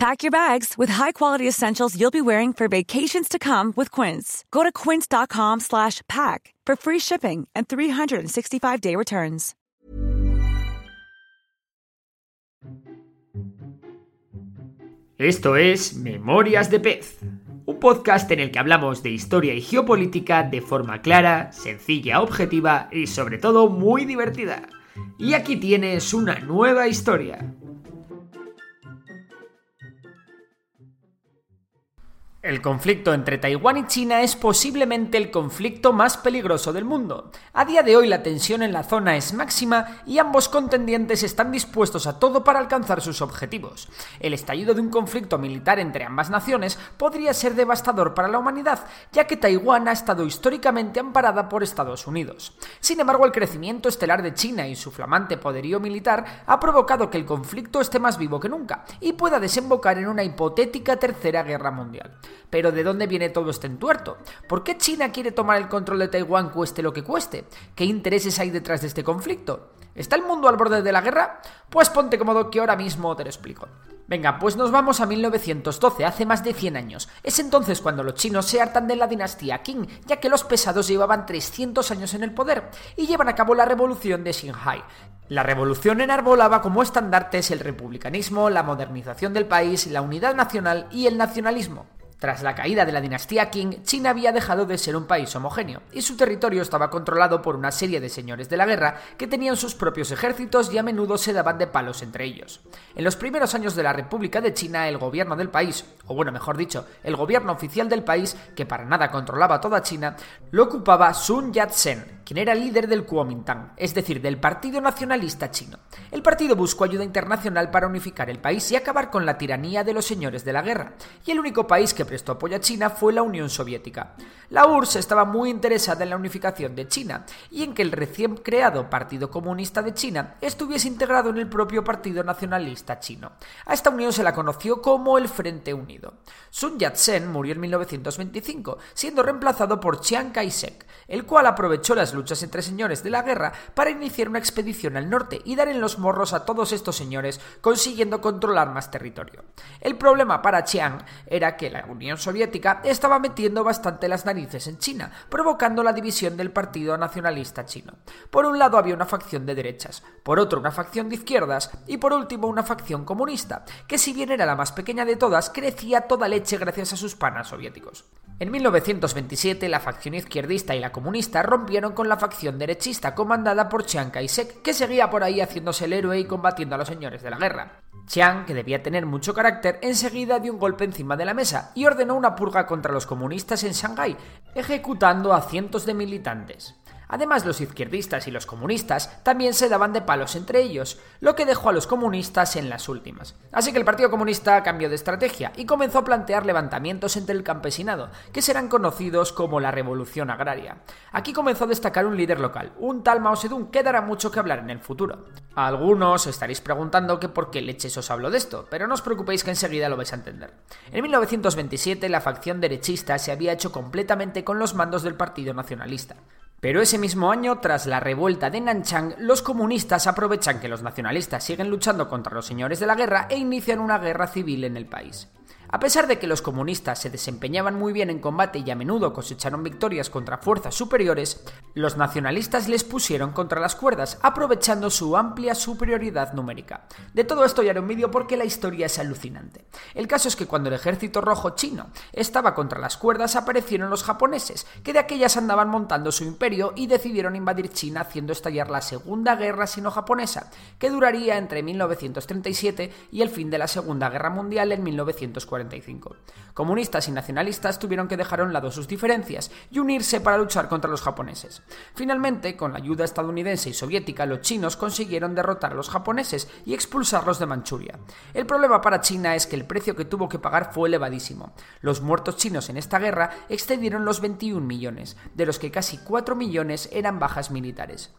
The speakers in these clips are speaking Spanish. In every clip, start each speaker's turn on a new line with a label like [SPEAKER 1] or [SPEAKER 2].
[SPEAKER 1] Pack your bags with high-quality essentials you'll be wearing for vacations to come with Quince. Go to quince.com slash pack for free shipping and 365-day returns.
[SPEAKER 2] Esto es Memorias de Pez, un podcast en el que hablamos de historia y geopolítica de forma clara, sencilla, objetiva y sobre todo muy divertida. Y aquí tienes una nueva historia. El conflicto entre Taiwán y China es posiblemente el conflicto más peligroso del mundo. A día de hoy la tensión en la zona es máxima y ambos contendientes están dispuestos a todo para alcanzar sus objetivos. El estallido de un conflicto militar entre ambas naciones podría ser devastador para la humanidad, ya que Taiwán ha estado históricamente amparada por Estados Unidos. Sin embargo, el crecimiento estelar de China y su flamante poderío militar ha provocado que el conflicto esté más vivo que nunca y pueda desembocar en una hipotética tercera guerra mundial. Pero ¿de dónde viene todo este entuerto? ¿Por qué China quiere tomar el control de Taiwán cueste lo que cueste? ¿Qué intereses hay detrás de este conflicto? ¿Está el mundo al borde de la guerra? Pues ponte cómodo que ahora mismo te lo explico. Venga, pues nos vamos a 1912, hace más de 100 años. Es entonces cuando los chinos se hartan de la dinastía Qing, ya que los pesados llevaban 300 años en el poder y llevan a cabo la revolución de Xinhai. La revolución enarbolaba como estandartes el republicanismo, la modernización del país, la unidad nacional y el nacionalismo. Tras la caída de la dinastía Qing, China había dejado de ser un país homogéneo, y su territorio estaba controlado por una serie de señores de la guerra que tenían sus propios ejércitos y a menudo se daban de palos entre ellos. En los primeros años de la República de China, el gobierno del país, o bueno, mejor dicho, el gobierno oficial del país, que para nada controlaba toda China, lo ocupaba Sun Yat-sen, quien era líder del Kuomintang, es decir, del Partido Nacionalista Chino. El partido buscó ayuda internacional para unificar el país y acabar con la tiranía de los señores de la guerra, y el único país que prestó apoyo a China fue la Unión Soviética. La URSS estaba muy interesada en la unificación de China y en que el recién creado Partido Comunista de China estuviese integrado en el propio Partido Nacionalista Chino. A esta unión se la conoció como el Frente Unido. Sun Yat-sen murió en 1925, siendo reemplazado por Chiang Kai-shek, el cual aprovechó las luchas entre señores de la guerra para iniciar una expedición al norte y dar en los morros a todos estos señores, consiguiendo controlar más territorio. El problema para Chiang era que la Unión Soviética estaba metiendo bastante las narices en China, provocando la división del Partido Nacionalista Chino. Por un lado había una facción de derechas, por otro una facción de izquierdas y por último una facción comunista, que si bien era la más pequeña de todas, crecía toda leche gracias a sus panas soviéticos. En 1927 la facción izquierdista y la comunista rompieron con la facción derechista comandada por Chiang Kai-shek, que seguía por ahí haciéndose el héroe y combatiendo a los señores de la guerra. Chiang, que debía tener mucho carácter, enseguida dio un golpe encima de la mesa y ordenó una purga contra los comunistas en Shanghái, ejecutando a cientos de militantes. Además, los izquierdistas y los comunistas también se daban de palos entre ellos, lo que dejó a los comunistas en las últimas. Así que el Partido Comunista cambió de estrategia y comenzó a plantear levantamientos entre el campesinado, que serán conocidos como la Revolución Agraria. Aquí comenzó a destacar un líder local, un tal Mao Zedong, que dará mucho que hablar en el futuro. A algunos estaréis preguntando por qué leches os hablo de esto, pero no os preocupéis que enseguida lo vais a entender. En 1927 la facción derechista se había hecho completamente con los mandos del Partido Nacionalista. Pero ese mismo año, tras la revuelta de Nanchang, los comunistas aprovechan que los nacionalistas siguen luchando contra los señores de la guerra e inician una guerra civil en el país. A pesar de que los comunistas se desempeñaban muy bien en combate y a menudo cosecharon victorias contra fuerzas superiores, los nacionalistas les pusieron contra las cuerdas, aprovechando su amplia superioridad numérica. De todo esto ya haré un vídeo porque la historia es alucinante. El caso es que cuando el ejército rojo chino estaba contra las cuerdas aparecieron los japoneses, que de aquellas andaban montando su imperio y decidieron invadir China haciendo estallar la Segunda Guerra Sino-Japonesa, que duraría entre 1937 y el fin de la Segunda Guerra Mundial en 1940. Comunistas y nacionalistas tuvieron que dejar a un lado sus diferencias y unirse para luchar contra los japoneses. Finalmente, con la ayuda estadounidense y soviética, los chinos consiguieron derrotar a los japoneses y expulsarlos de Manchuria. El problema para China es que el precio que tuvo que pagar fue elevadísimo. Los muertos chinos en esta guerra excedieron los 21 millones, de los que casi 4 millones eran bajas militares.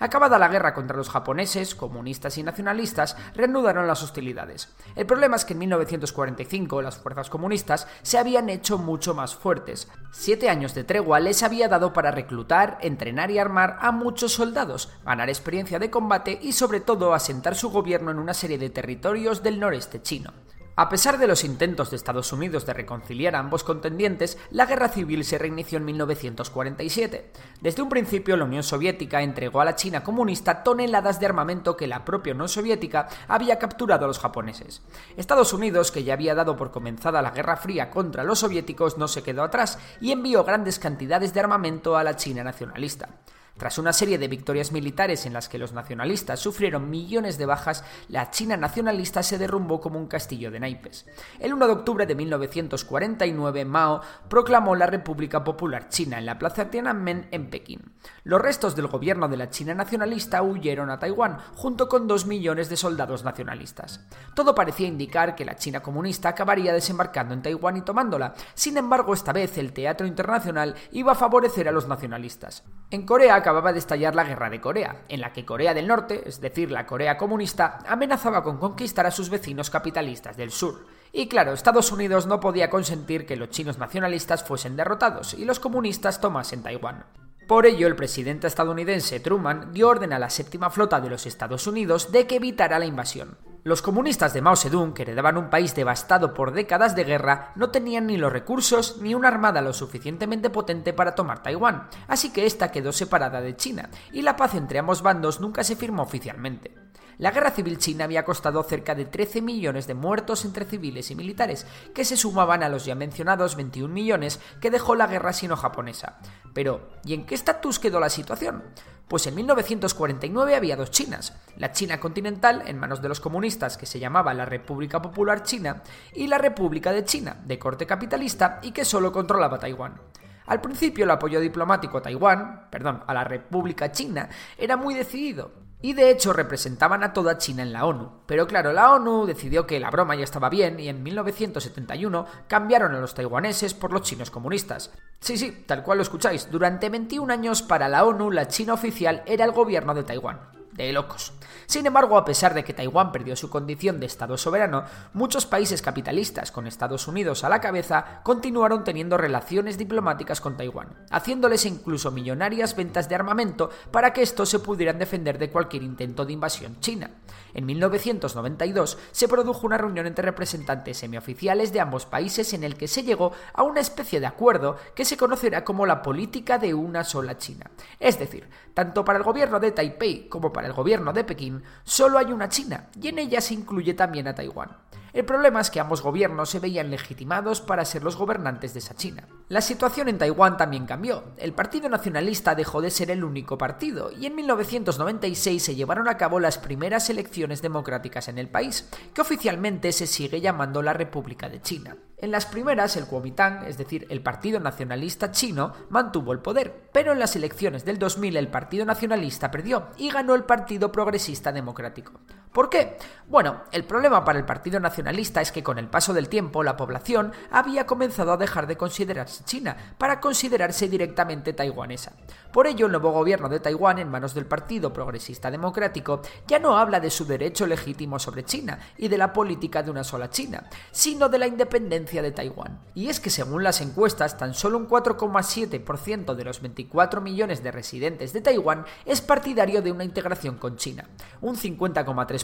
[SPEAKER 2] Acabada la guerra contra los japoneses, comunistas y nacionalistas reanudaron las hostilidades. El problema es que en 1945 las fuerzas comunistas se habían hecho mucho más fuertes. Siete años de tregua les había dado para reclutar, entrenar y armar a muchos soldados, ganar experiencia de combate y sobre todo asentar su gobierno en una serie de territorios del noreste chino. A pesar de los intentos de Estados Unidos de reconciliar a ambos contendientes, la guerra civil se reinició en 1947. Desde un principio, la Unión Soviética entregó a la China comunista toneladas de armamento que la propia Unión Soviética había capturado a los japoneses. Estados Unidos, que ya había dado por comenzada la Guerra Fría contra los soviéticos, no se quedó atrás y envió grandes cantidades de armamento a la China nacionalista. Tras una serie de victorias militares en las que los nacionalistas sufrieron millones de bajas, la China nacionalista se derrumbó como un castillo de naipes. El 1 de octubre de 1949, Mao proclamó la República Popular China en la plaza Tiananmen en Pekín. Los restos del gobierno de la China nacionalista huyeron a Taiwán, junto con dos millones de soldados nacionalistas. Todo parecía indicar que la China comunista acabaría desembarcando en Taiwán y tomándola. Sin embargo, esta vez el teatro internacional iba a favorecer a los nacionalistas. En Corea acababa de estallar la Guerra de Corea, en la que Corea del Norte, es decir, la Corea comunista, amenazaba con conquistar a sus vecinos capitalistas del sur. Y claro, Estados Unidos no podía consentir que los chinos nacionalistas fuesen derrotados y los comunistas tomasen Taiwán. Por ello, el presidente estadounidense Truman dio orden a la séptima flota de los Estados Unidos de que evitara la invasión. Los comunistas de Mao Zedong, que heredaban un país devastado por décadas de guerra, no tenían ni los recursos ni una armada lo suficientemente potente para tomar Taiwán, así que esta quedó separada de China, y la paz entre ambos bandos nunca se firmó oficialmente. La guerra civil china había costado cerca de 13 millones de muertos entre civiles y militares, que se sumaban a los ya mencionados 21 millones que dejó la guerra sino-japonesa. Pero, ¿y en qué estatus quedó la situación? Pues en 1949 había dos Chinas, la China continental, en manos de los comunistas, que se llamaba la República Popular China, y la República de China, de corte capitalista y que solo controlaba Taiwán. Al principio el apoyo diplomático a Taiwán, perdón, a la República China, era muy decidido, y de hecho representaban a toda China en la ONU. Pero claro, la ONU decidió que la broma ya estaba bien y en 1971 cambiaron a los taiwaneses por los chinos comunistas. Sí, sí, tal cual lo escucháis, durante 21 años para la ONU la China oficial era el gobierno de Taiwán. De locos. Sin embargo, a pesar de que Taiwán perdió su condición de Estado soberano, muchos países capitalistas, con Estados Unidos a la cabeza, continuaron teniendo relaciones diplomáticas con Taiwán, haciéndoles incluso millonarias ventas de armamento para que estos se pudieran defender de cualquier intento de invasión china. En 1992 se produjo una reunión entre representantes semioficiales de ambos países en el que se llegó a una especie de acuerdo que se conocerá como la política de una sola China. Es decir, tanto para el gobierno de Taipei como para el gobierno de Pekín, solo hay una China, y en ella se incluye también a Taiwán. El problema es que ambos gobiernos se veían legitimados para ser los gobernantes de esa China. La situación en Taiwán también cambió. El Partido Nacionalista dejó de ser el único partido y en 1996 se llevaron a cabo las primeras elecciones democráticas en el país, que oficialmente se sigue llamando la República de China. En las primeras, el Kuomintang, es decir, el Partido Nacionalista Chino, mantuvo el poder, pero en las elecciones del 2000 el Partido Nacionalista perdió y ganó el Partido Progresista Democrático. ¿Por qué? Bueno, el problema para el Partido Nacionalista es que con el paso del tiempo la población había comenzado a dejar de considerarse china para considerarse directamente taiwanesa. Por ello, el nuevo gobierno de Taiwán, en manos del Partido Progresista Democrático, ya no habla de su derecho legítimo sobre China y de la política de una sola China, sino de la independencia de Taiwán. Y es que según las encuestas, tan solo un 4,7% de los 24 millones de residentes de Taiwán es partidario de una integración con China, un 50,3%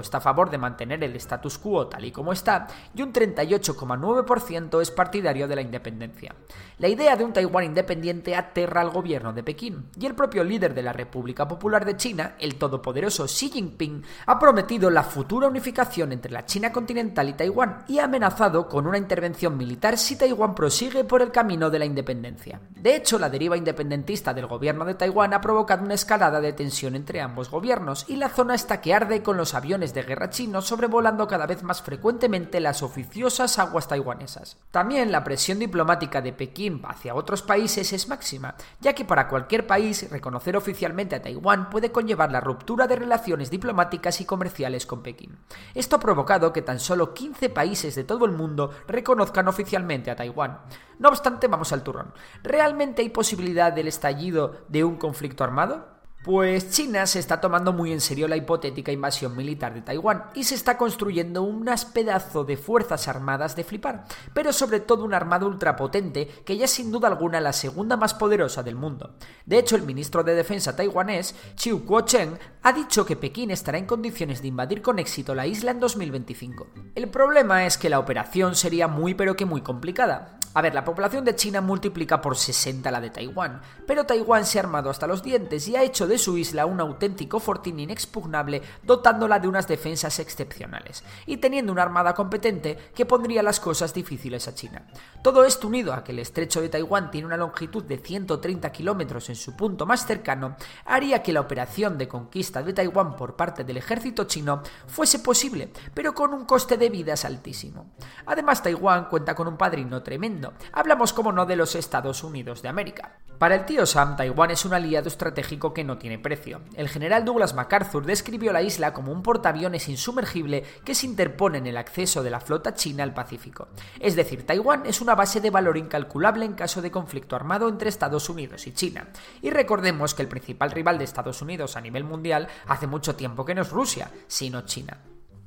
[SPEAKER 2] está a favor de mantener el status quo tal y como está y un 38,9% es partidario de la independencia. La idea de un Taiwán independiente aterra al gobierno de Pekín y el propio líder de la República Popular de China, el todopoderoso Xi Jinping, ha prometido la futura unificación entre la China continental y Taiwán y ha amenazado con una intervención militar si Taiwán prosigue por el camino de la independencia. De hecho, la deriva independentista del gobierno de Taiwán ha provocado una escalada de tensión entre ambos gobiernos y la zona está que arde con los aviones de guerra chinos sobrevolando cada vez más frecuentemente las oficiosas aguas taiwanesas. También la presión diplomática de Pekín hacia otros países es máxima, ya que para cualquier país reconocer oficialmente a Taiwán puede conllevar la ruptura de relaciones diplomáticas y comerciales con Pekín. Esto ha provocado que tan solo 15 países de todo el mundo reconozcan oficialmente a Taiwán. No obstante, vamos al turrón. ¿Realmente hay posibilidad del estallido de un conflicto armado? Pues China se está tomando muy en serio la hipotética invasión militar de Taiwán y se está construyendo unas pedazo de fuerzas armadas de flipar, pero sobre todo una armada ultrapotente que ya es sin duda alguna la segunda más poderosa del mundo. De hecho, el ministro de Defensa taiwanés, Chiu Kuo-cheng, ha dicho que Pekín estará en condiciones de invadir con éxito la isla en 2025. El problema es que la operación sería muy pero que muy complicada. A ver, la población de China multiplica por 60 la de Taiwán, pero Taiwán se ha armado hasta los dientes y ha hecho de su isla un auténtico fortín inexpugnable, dotándola de unas defensas excepcionales, y teniendo una armada competente que pondría las cosas difíciles a China. Todo esto unido a que el estrecho de Taiwán tiene una longitud de 130 kilómetros en su punto más cercano, haría que la operación de conquista de Taiwán por parte del ejército chino fuese posible, pero con un coste de vidas altísimo. Además, Taiwán cuenta con un padrino tremendo Hablamos, como no, de los Estados Unidos de América. Para el tío Sam, Taiwán es un aliado estratégico que no tiene precio. El general Douglas MacArthur describió la isla como un portaaviones insumergible que se interpone en el acceso de la flota china al Pacífico. Es decir, Taiwán es una base de valor incalculable en caso de conflicto armado entre Estados Unidos y China. Y recordemos que el principal rival de Estados Unidos a nivel mundial hace mucho tiempo que no es Rusia, sino China.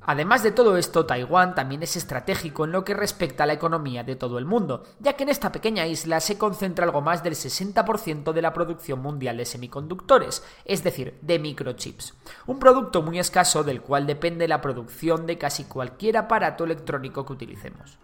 [SPEAKER 2] Además de todo esto, Taiwán también es estratégico en lo que respecta a la economía de todo el mundo, ya que en esta pequeña isla se concentra algo más del 60% de la producción mundial de semiconductores, es decir, de microchips, un producto muy escaso del cual depende la producción de casi cualquier aparato electrónico que utilicemos.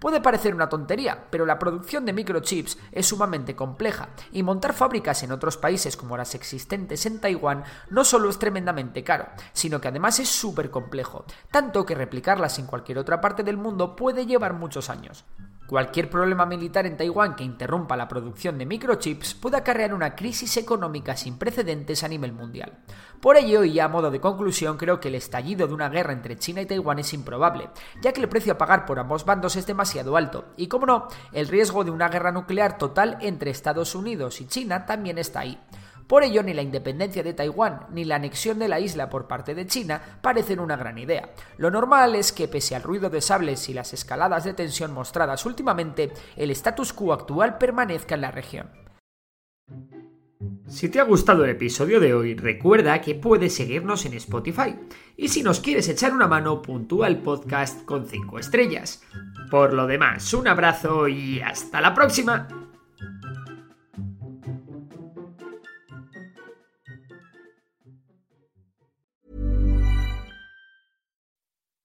[SPEAKER 2] Puede parecer una tontería, pero la producción de microchips es sumamente compleja y montar fábricas en otros países como las existentes en Taiwán no solo es tremendamente caro, sino que además es súper complejo, tanto que replicarlas en cualquier otra parte del mundo puede llevar muchos años. Cualquier problema militar en Taiwán que interrumpa la producción de microchips puede acarrear una crisis económica sin precedentes a nivel mundial. Por ello, y a modo de conclusión, creo que el estallido de una guerra entre China y Taiwán es improbable, ya que el precio a pagar por ambos bandos es demasiado alto, y como no, el riesgo de una guerra nuclear total entre Estados Unidos y China también está ahí. Por ello, ni la independencia de Taiwán ni la anexión de la isla por parte de China parecen una gran idea. Lo normal es que, pese al ruido de sables y las escaladas de tensión mostradas últimamente, el status quo actual permanezca en la región. Si te ha gustado el episodio de hoy, recuerda que puedes seguirnos en Spotify. Y si nos quieres echar una mano, puntúa el podcast con 5 estrellas. Por lo demás, un abrazo y hasta la próxima.